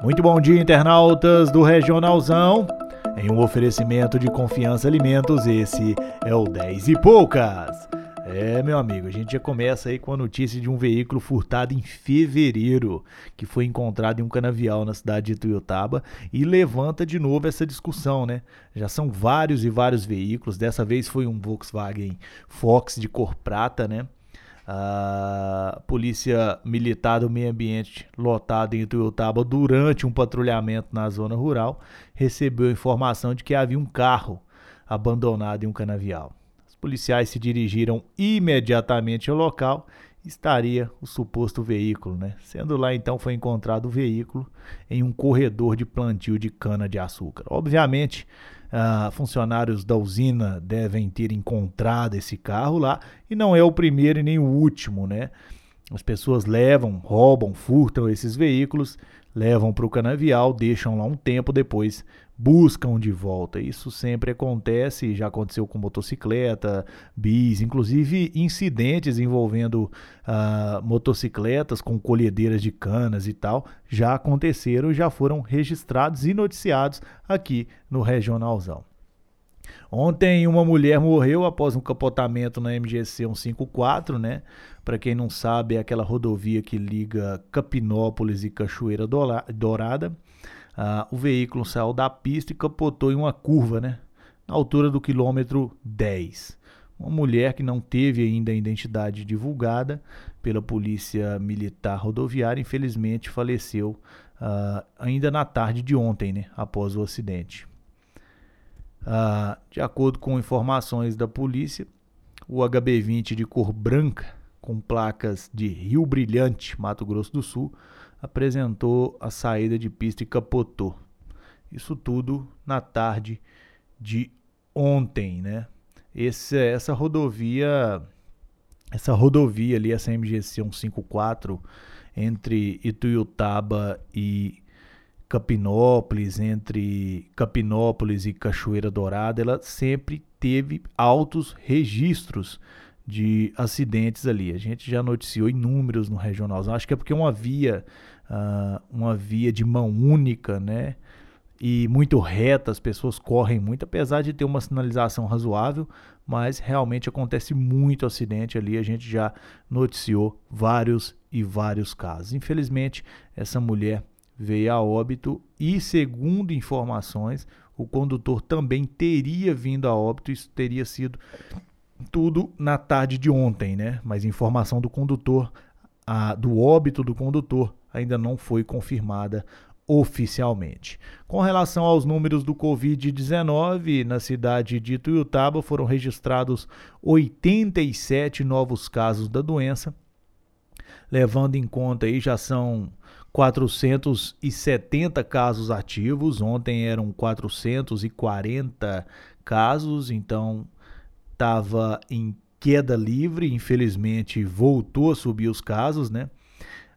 Muito bom dia, internautas do Regionalzão. Em um oferecimento de Confiança Alimentos, esse é o 10 e poucas. É, meu amigo, a gente já começa aí com a notícia de um veículo furtado em fevereiro, que foi encontrado em um canavial na cidade de Tuiutaba e levanta de novo essa discussão, né? Já são vários e vários veículos, dessa vez foi um Volkswagen Fox de cor prata, né? A Polícia Militar do Meio Ambiente, lotada em Ituiutaba durante um patrulhamento na zona rural, recebeu informação de que havia um carro abandonado em um canavial. Os policiais se dirigiram imediatamente ao local estaria o suposto veículo, né? Sendo lá então foi encontrado o veículo em um corredor de plantio de cana de açúcar. Obviamente, Uh, funcionários da usina devem ter encontrado esse carro lá e não é o primeiro e nem o último, né? As pessoas levam, roubam, furtam esses veículos, levam para o canavial, deixam lá um tempo depois, buscam de volta. Isso sempre acontece, já aconteceu com motocicleta, bis, inclusive incidentes envolvendo uh, motocicletas com colhedeiras de canas e tal, já aconteceram, já foram registrados e noticiados aqui no Regionalzão. Ontem uma mulher morreu após um capotamento na MGC 154, né? Para quem não sabe, é aquela rodovia que liga Capinópolis e Cachoeira Dourada. Ah, o veículo saiu da pista e capotou em uma curva, né? Na altura do quilômetro 10. Uma mulher que não teve ainda a identidade divulgada pela Polícia Militar Rodoviária, infelizmente faleceu ah, ainda na tarde de ontem, né? Após o acidente. Ah, de acordo com informações da polícia, o HB20 de cor branca, com placas de Rio Brilhante, Mato Grosso do Sul, apresentou a saída de pista e capotou. Isso tudo na tarde de ontem, né? Esse, essa rodovia, essa rodovia ali, essa MGC 154 entre Ituiutaba e Capinópolis, entre Capinópolis e Cachoeira Dourada, ela sempre teve altos registros de acidentes ali. A gente já noticiou inúmeros no regional. Acho que é porque é uma via, uh, uma via de mão única, né? E muito reta, as pessoas correm muito, apesar de ter uma sinalização razoável, mas realmente acontece muito acidente ali. A gente já noticiou vários e vários casos. Infelizmente, essa mulher veio a óbito e, segundo informações, o condutor também teria vindo a óbito. Isso teria sido tudo na tarde de ontem, né? Mas informação do condutor, a, do óbito do condutor, ainda não foi confirmada oficialmente. Com relação aos números do Covid-19, na cidade de Tuiutaba foram registrados 87 novos casos da doença, levando em conta aí já são 470 casos ativos, ontem eram 440 casos, então estava em queda livre, infelizmente voltou a subir os casos, né?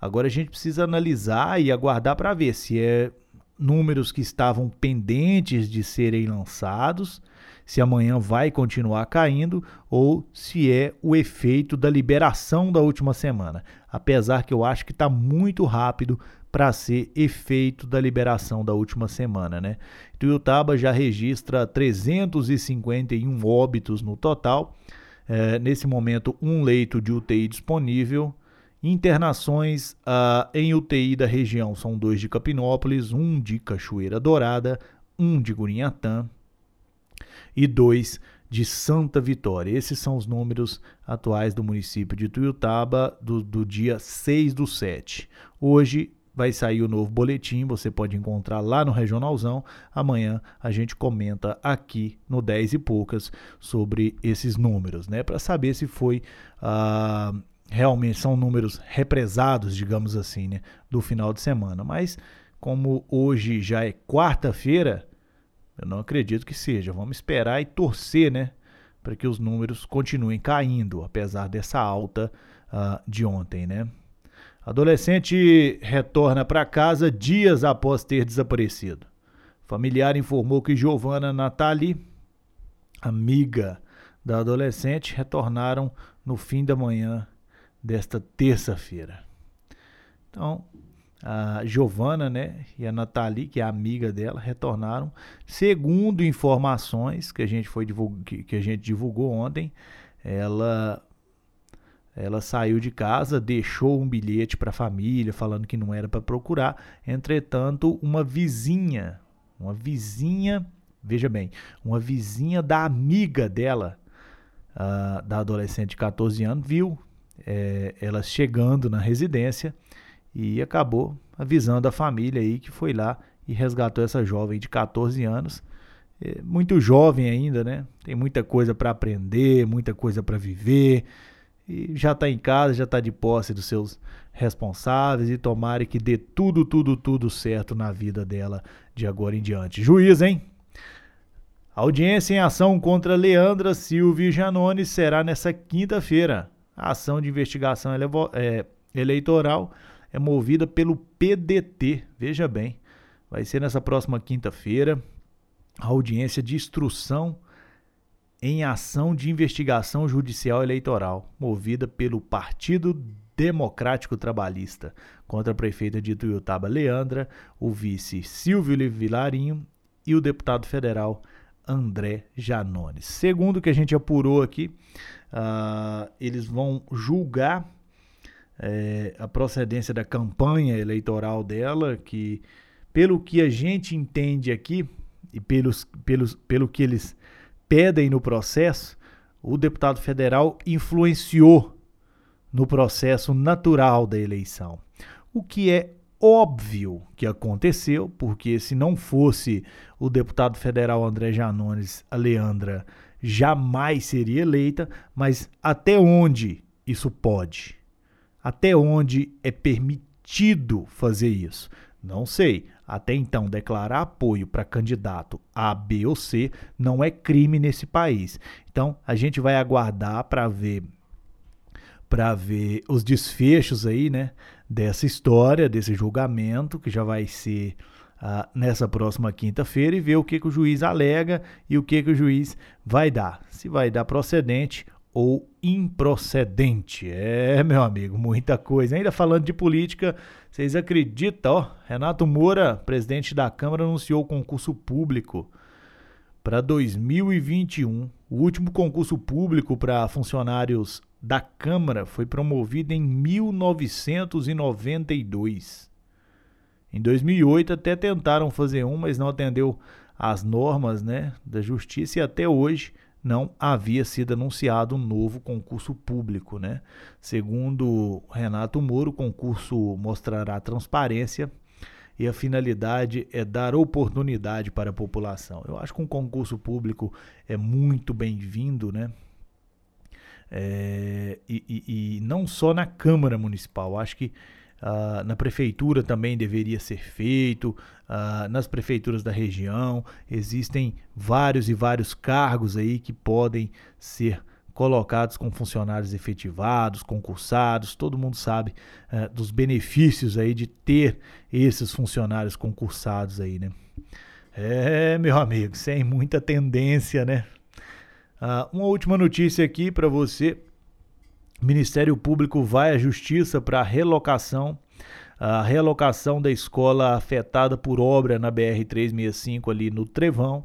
Agora a gente precisa analisar e aguardar para ver se é números que estavam pendentes de serem lançados, se amanhã vai continuar caindo ou se é o efeito da liberação da última semana. Apesar que eu acho que está muito rápido para ser efeito da liberação da última semana, né? Tuiutaba já registra 351 óbitos no total. É, nesse momento, um leito de UTI disponível. Internações uh, em UTI da região são dois de Capinópolis, um de Cachoeira Dourada, um de Gurinhatã e dois de Santa Vitória. Esses são os números atuais do município de Tuiutaba do, do dia 6 do 7. Hoje, vai sair o novo boletim, você pode encontrar lá no Regionalzão. Amanhã a gente comenta aqui no 10 e poucas sobre esses números, né? Para saber se foi ah, realmente são números represados, digamos assim, né? Do final de semana. Mas como hoje já é quarta-feira, eu não acredito que seja. Vamos esperar e torcer, né? Para que os números continuem caindo, apesar dessa alta uh, de ontem, né? Adolescente retorna para casa dias após ter desaparecido. Familiar informou que Giovanna Natali, amiga da adolescente, retornaram no fim da manhã desta terça-feira. Então, a Giovana, né, e a Nathalie, que é amiga dela, retornaram. Segundo informações que a gente foi que, que a gente divulgou ontem, ela ela saiu de casa, deixou um bilhete para a família falando que não era para procurar. Entretanto, uma vizinha, uma vizinha, veja bem, uma vizinha da amiga dela, uh, da adolescente de 14 anos, viu é, ela chegando na residência e acabou avisando a família aí que foi lá e resgatou essa jovem de 14 anos. É, muito jovem ainda, né? Tem muita coisa para aprender, muita coisa para viver e já está em casa, já está de posse dos seus responsáveis e tomara que dê tudo, tudo, tudo certo na vida dela de agora em diante. Juiz, hein? audiência em ação contra Leandra Silva e Janone será nessa quinta-feira. A ação de investigação é, eleitoral é movida pelo PDT. Veja bem, vai ser nessa próxima quinta-feira. A audiência de instrução em ação de investigação judicial eleitoral, movida pelo Partido Democrático Trabalhista, contra a prefeita de Ituiutaba, Leandra, o vice Silvio Vilarinho e o deputado federal André Janones. Segundo o que a gente apurou aqui, uh, eles vão julgar é, a procedência da campanha eleitoral dela, que pelo que a gente entende aqui e pelos, pelos, pelo que eles pedem no processo, o deputado federal influenciou no processo natural da eleição. O que é óbvio que aconteceu, porque se não fosse o deputado federal André Janones, a Leandra jamais seria eleita, mas até onde isso pode? Até onde é permitido fazer isso? Não sei. Até então, declarar apoio para candidato A, B ou C não é crime nesse país. Então, a gente vai aguardar para ver para ver os desfechos aí, né, dessa história, desse julgamento que já vai ser uh, nessa próxima quinta-feira e ver o que, que o juiz alega e o que, que o juiz vai dar. Se vai dar procedente ou improcedente. É, meu amigo, muita coisa. Ainda falando de política, vocês acreditam, ó? Renato Moura, presidente da Câmara, anunciou concurso público para 2021. O último concurso público para funcionários da Câmara foi promovido em 1992. Em 2008 até tentaram fazer um, mas não atendeu às normas, né, da justiça e até hoje não havia sido anunciado um novo concurso público. Né? Segundo Renato Moro, o concurso mostrará transparência e a finalidade é dar oportunidade para a população. Eu acho que um concurso público é muito bem-vindo, né? É, e, e, não só na Câmara Municipal, acho que Uh, na prefeitura também deveria ser feito, uh, nas prefeituras da região. Existem vários e vários cargos aí que podem ser colocados com funcionários efetivados, concursados. Todo mundo sabe uh, dos benefícios aí de ter esses funcionários concursados aí, né? É, meu amigo, sem muita tendência, né? Uma última notícia aqui para você o Ministério Público vai à Justiça para relocação, a realocação da escola afetada por obra na BR-365 ali no Trevão.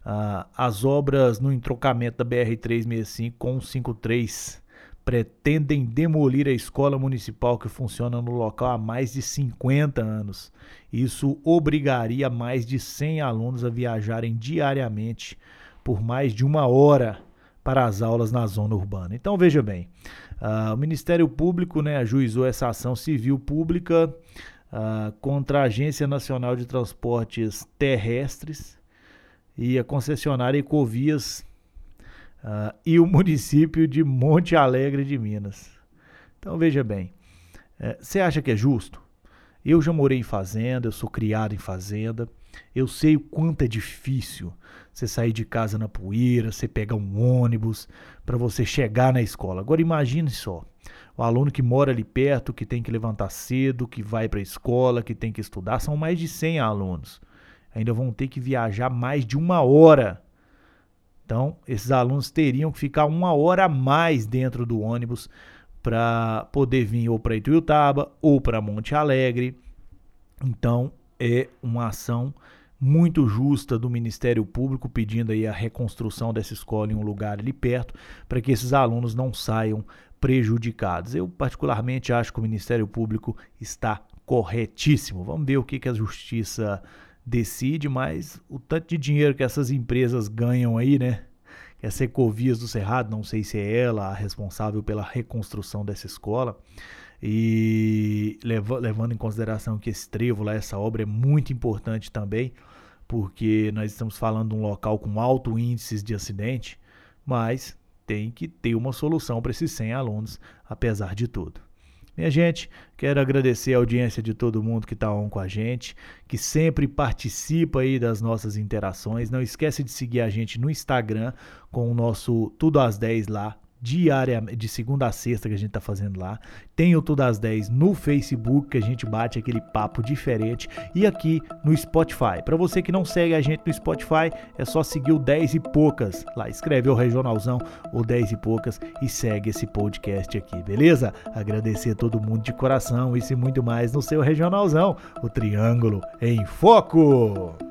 Uh, as obras no entrocamento da BR-365 com o 53 pretendem demolir a escola municipal que funciona no local há mais de 50 anos. Isso obrigaria mais de 100 alunos a viajarem diariamente por mais de uma hora para as aulas na zona urbana. Então veja bem, uh, o Ministério Público né, ajuizou essa ação civil pública uh, contra a Agência Nacional de Transportes Terrestres e a concessionária Ecovias uh, e o município de Monte Alegre de Minas. Então veja bem, eh, você acha que é justo? Eu já morei em fazenda, eu sou criado em fazenda. Eu sei o quanto é difícil você sair de casa na poeira, você pegar um ônibus para você chegar na escola. Agora imagine só, o aluno que mora ali perto, que tem que levantar cedo, que vai para a escola, que tem que estudar, são mais de 100 alunos. Ainda vão ter que viajar mais de uma hora. Então, esses alunos teriam que ficar uma hora a mais dentro do ônibus para poder vir ou para Ituiutaba ou para Monte Alegre Então é uma ação muito justa do Ministério Público pedindo aí a reconstrução dessa escola em um lugar ali perto para que esses alunos não saiam prejudicados. Eu particularmente acho que o Ministério Público está corretíssimo. Vamos ver o que, que a justiça decide, mas o tanto de dinheiro que essas empresas ganham aí, né? Essa Ecovias do Cerrado, não sei se é ela a responsável pela reconstrução dessa escola. E levando em consideração que esse trevo lá, essa obra é muito importante também, porque nós estamos falando de um local com alto índice de acidente, mas tem que ter uma solução para esses 100 alunos, apesar de tudo. Minha gente, quero agradecer a audiência de todo mundo que está on com a gente, que sempre participa aí das nossas interações. Não esquece de seguir a gente no Instagram com o nosso Tudo às 10 lá, diariamente, de segunda a sexta que a gente tá fazendo lá. Tem o Tudo às 10 no Facebook, que a gente bate aquele papo diferente. E aqui no Spotify. Para você que não segue a gente no Spotify, é só seguir o 10 e poucas. Lá escreve o Regionalzão, o 10 e poucas, e segue esse podcast aqui, beleza? Agradecer a todo mundo de coração, isso e muito mais no seu Regionalzão, o Triângulo em Foco!